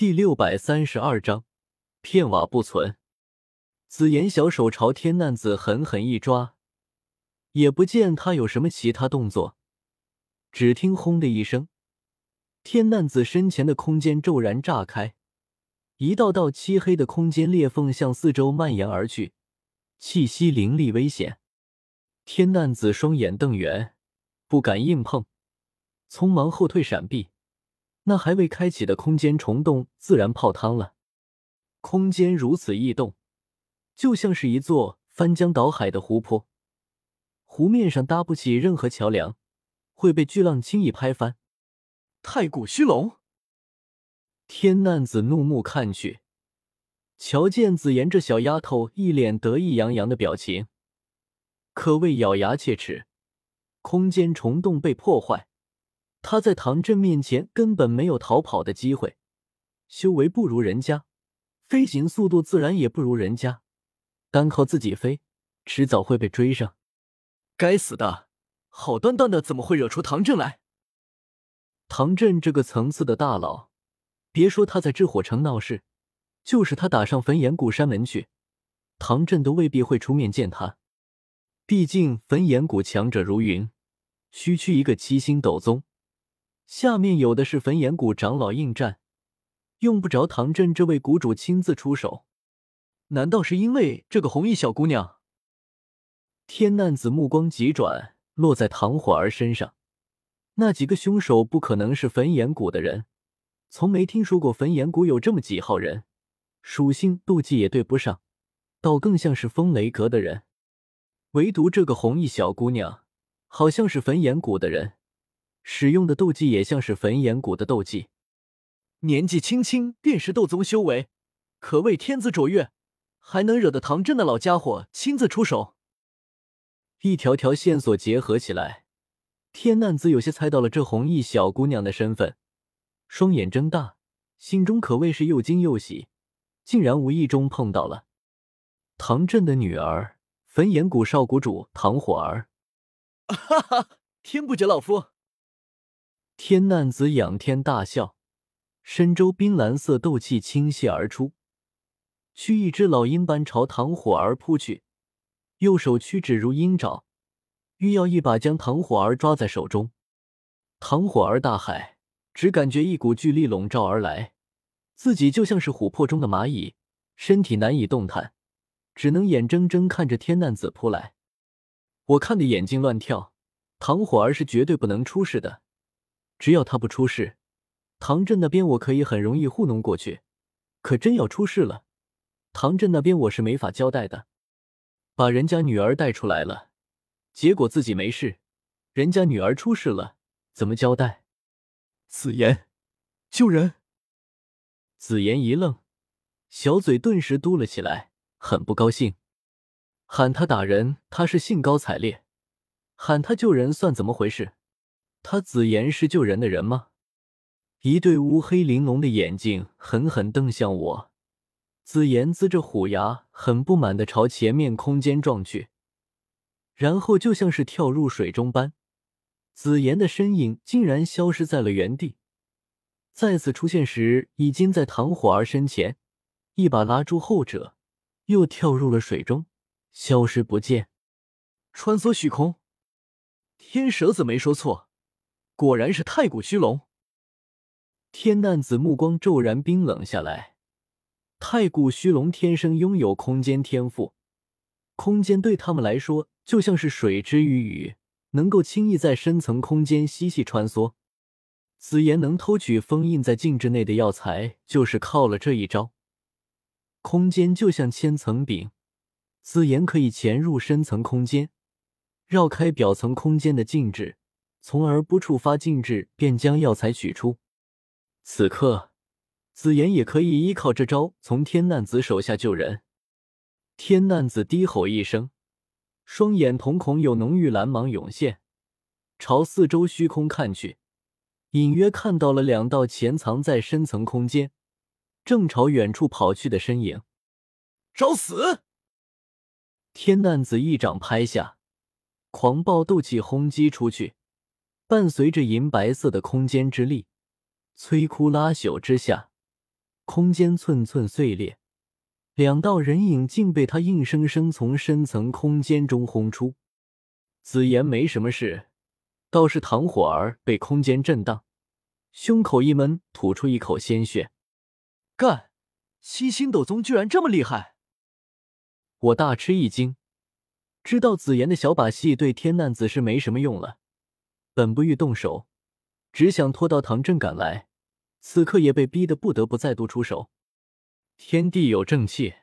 第六百三十二章，片瓦不存。紫妍小手朝天难子狠狠一抓，也不见他有什么其他动作，只听“轰”的一声，天难子身前的空间骤然炸开，一道道漆黑的空间裂缝向四周蔓延而去，气息凌厉危险。天难子双眼瞪圆，不敢硬碰，匆忙后退闪避。那还未开启的空间虫洞自然泡汤了。空间如此异动，就像是一座翻江倒海的湖泊，湖面上搭不起任何桥梁，会被巨浪轻易拍翻。太古虚龙，天难子怒目看去，瞧见紫妍这小丫头一脸得意洋洋的表情，可谓咬牙切齿。空间虫洞被破坏。他在唐振面前根本没有逃跑的机会，修为不如人家，飞行速度自然也不如人家，单靠自己飞，迟早会被追上。该死的，好端端的怎么会惹出唐振来？唐振这个层次的大佬，别说他在炽火城闹事，就是他打上焚炎谷山门去，唐振都未必会出面见他。毕竟焚炎谷强者如云，区区一个七星斗宗。下面有的是焚炎谷长老应战，用不着唐振这位谷主亲自出手。难道是因为这个红衣小姑娘？天难子目光急转，落在唐火儿身上。那几个凶手不可能是焚炎谷的人，从没听说过焚炎谷有这么几号人，属性妒忌也对不上，倒更像是风雷阁的人。唯独这个红衣小姑娘，好像是焚炎谷的人。使用的斗技也像是焚炎谷的斗技，年纪轻轻便是斗宗修为，可谓天资卓越，还能惹得唐振那老家伙亲自出手。一条条线索结合起来，天难子有些猜到了这红衣小姑娘的身份，双眼睁大，心中可谓是又惊又喜，竟然无意中碰到了唐震的女儿，焚炎谷少谷主唐火儿。哈哈，天不绝老夫！天难子仰天大笑，身周冰蓝色斗气倾泻而出，驱一只老鹰般朝唐火儿扑去，右手屈指如鹰爪，欲要一把将唐火儿抓在手中。唐火儿大骇，只感觉一股巨力笼罩而来，自己就像是琥珀中的蚂蚁，身体难以动弹，只能眼睁睁看着天难子扑来。我看得眼睛乱跳，唐火儿是绝对不能出事的。只要他不出事，唐振那边我可以很容易糊弄过去。可真要出事了，唐振那边我是没法交代的。把人家女儿带出来了，结果自己没事，人家女儿出事了，怎么交代？紫妍，救人！紫妍一愣，小嘴顿时嘟了起来，很不高兴。喊他打人，他是兴高采烈；喊他救人，算怎么回事？他紫妍是救人的人吗？一对乌黑玲珑的眼睛狠狠瞪向我。紫妍呲着虎牙，很不满的朝前面空间撞去，然后就像是跳入水中般，紫妍的身影竟然消失在了原地。再次出现时，已经在唐火儿身前，一把拉住后者，又跳入了水中，消失不见。穿梭虚空，天蛇子没说错。果然是太古虚龙。天难子目光骤然冰冷下来。太古虚龙天生拥有空间天赋，空间对他们来说就像是水之于雨，能够轻易在深层空间嬉戏穿梭。紫妍能偷取封印在禁制内的药材，就是靠了这一招。空间就像千层饼，紫妍可以潜入深层空间，绕开表层空间的禁制。从而不触发禁制，便将药材取出。此刻，紫妍也可以依靠这招从天难子手下救人。天难子低吼一声，双眼瞳孔有浓郁蓝芒涌现，朝四周虚空看去，隐约看到了两道潜藏在深层空间、正朝远处跑去的身影。找死！天难子一掌拍下，狂暴斗气轰击出去。伴随着银白色的空间之力，摧枯拉朽之下，空间寸寸碎裂，两道人影竟被他硬生生从深层空间中轰出。紫妍没什么事，倒是唐火儿被空间震荡，胸口一闷，吐出一口鲜血。干，七星斗宗居然这么厉害！我大吃一惊，知道紫妍的小把戏对天难子是没什么用了。本不欲动手，只想拖到唐振赶来，此刻也被逼得不得不再度出手。天地有正气，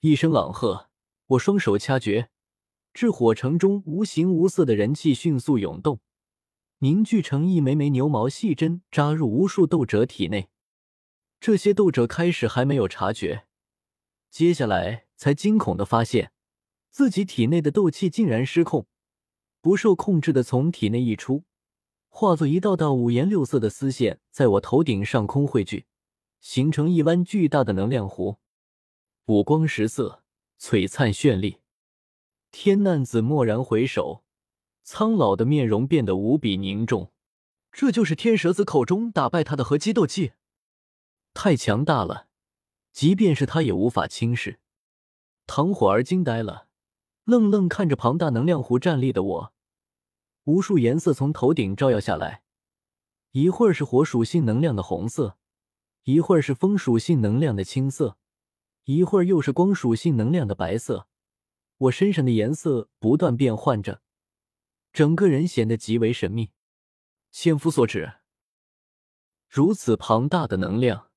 一声朗喝，我双手掐诀。至火城中无形无色的人气迅速涌动，凝聚成一枚枚牛毛细针，扎入无数斗者体内。这些斗者开始还没有察觉，接下来才惊恐的发现，自己体内的斗气竟然失控，不受控制的从体内溢出，化作一道道五颜六色的丝线，在我头顶上空汇聚，形成一弯巨大的能量弧，五光十色，璀璨绚丽。天难子蓦然回首，苍老的面容变得无比凝重。这就是天蛇子口中打败他的合击斗技，太强大了，即便是他也无法轻视。唐火儿惊呆了，愣愣看着庞大能量弧站立的我。无数颜色从头顶照耀下来，一会儿是火属性能量的红色，一会儿是风属性能量的青色，一会儿又是光属性能量的白色。我身上的颜色不断变换着，整个人显得极为神秘。千夫所指，如此庞大的能量，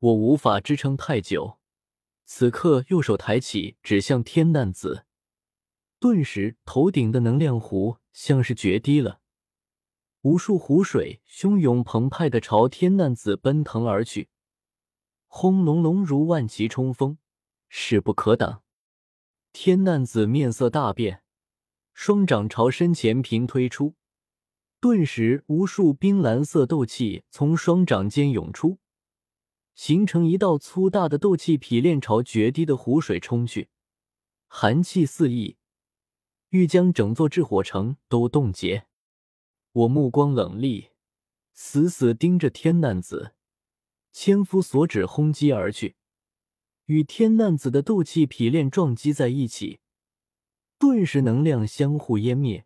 我无法支撑太久。此刻，右手抬起，指向天难子，顿时头顶的能量湖像是决堤了，无数湖水汹涌澎湃的朝天难子奔腾而去，轰隆隆如万骑冲锋，势不可挡。天难子面色大变，双掌朝身前平推出，顿时无数冰蓝色斗气从双掌间涌出，形成一道粗大的斗气劈链，朝决堤的湖水冲去，寒气四溢，欲将整座炽火城都冻结。我目光冷厉，死死盯着天难子，千夫所指轰击而去。与天难子的斗气匹练撞击在一起，顿时能量相互湮灭，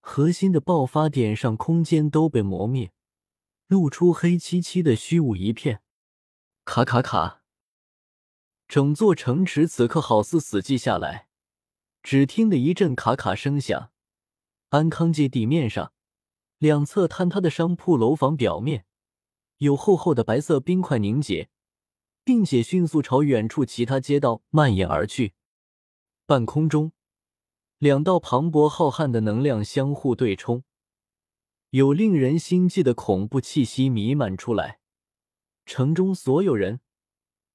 核心的爆发点上空间都被磨灭，露出黑漆漆的虚无一片。卡卡卡，整座城池此刻好似死寂下来，只听得一阵咔咔声响。安康街地面上，两侧坍塌的商铺楼房表面，有厚厚的白色冰块凝结。并且迅速朝远处其他街道蔓延而去。半空中，两道磅礴浩瀚的能量相互对冲，有令人心悸的恐怖气息弥漫出来。城中所有人，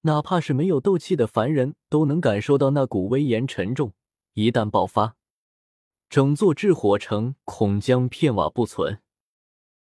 哪怕是没有斗气的凡人，都能感受到那股威严沉重。一旦爆发，整座炽火城恐将片瓦不存。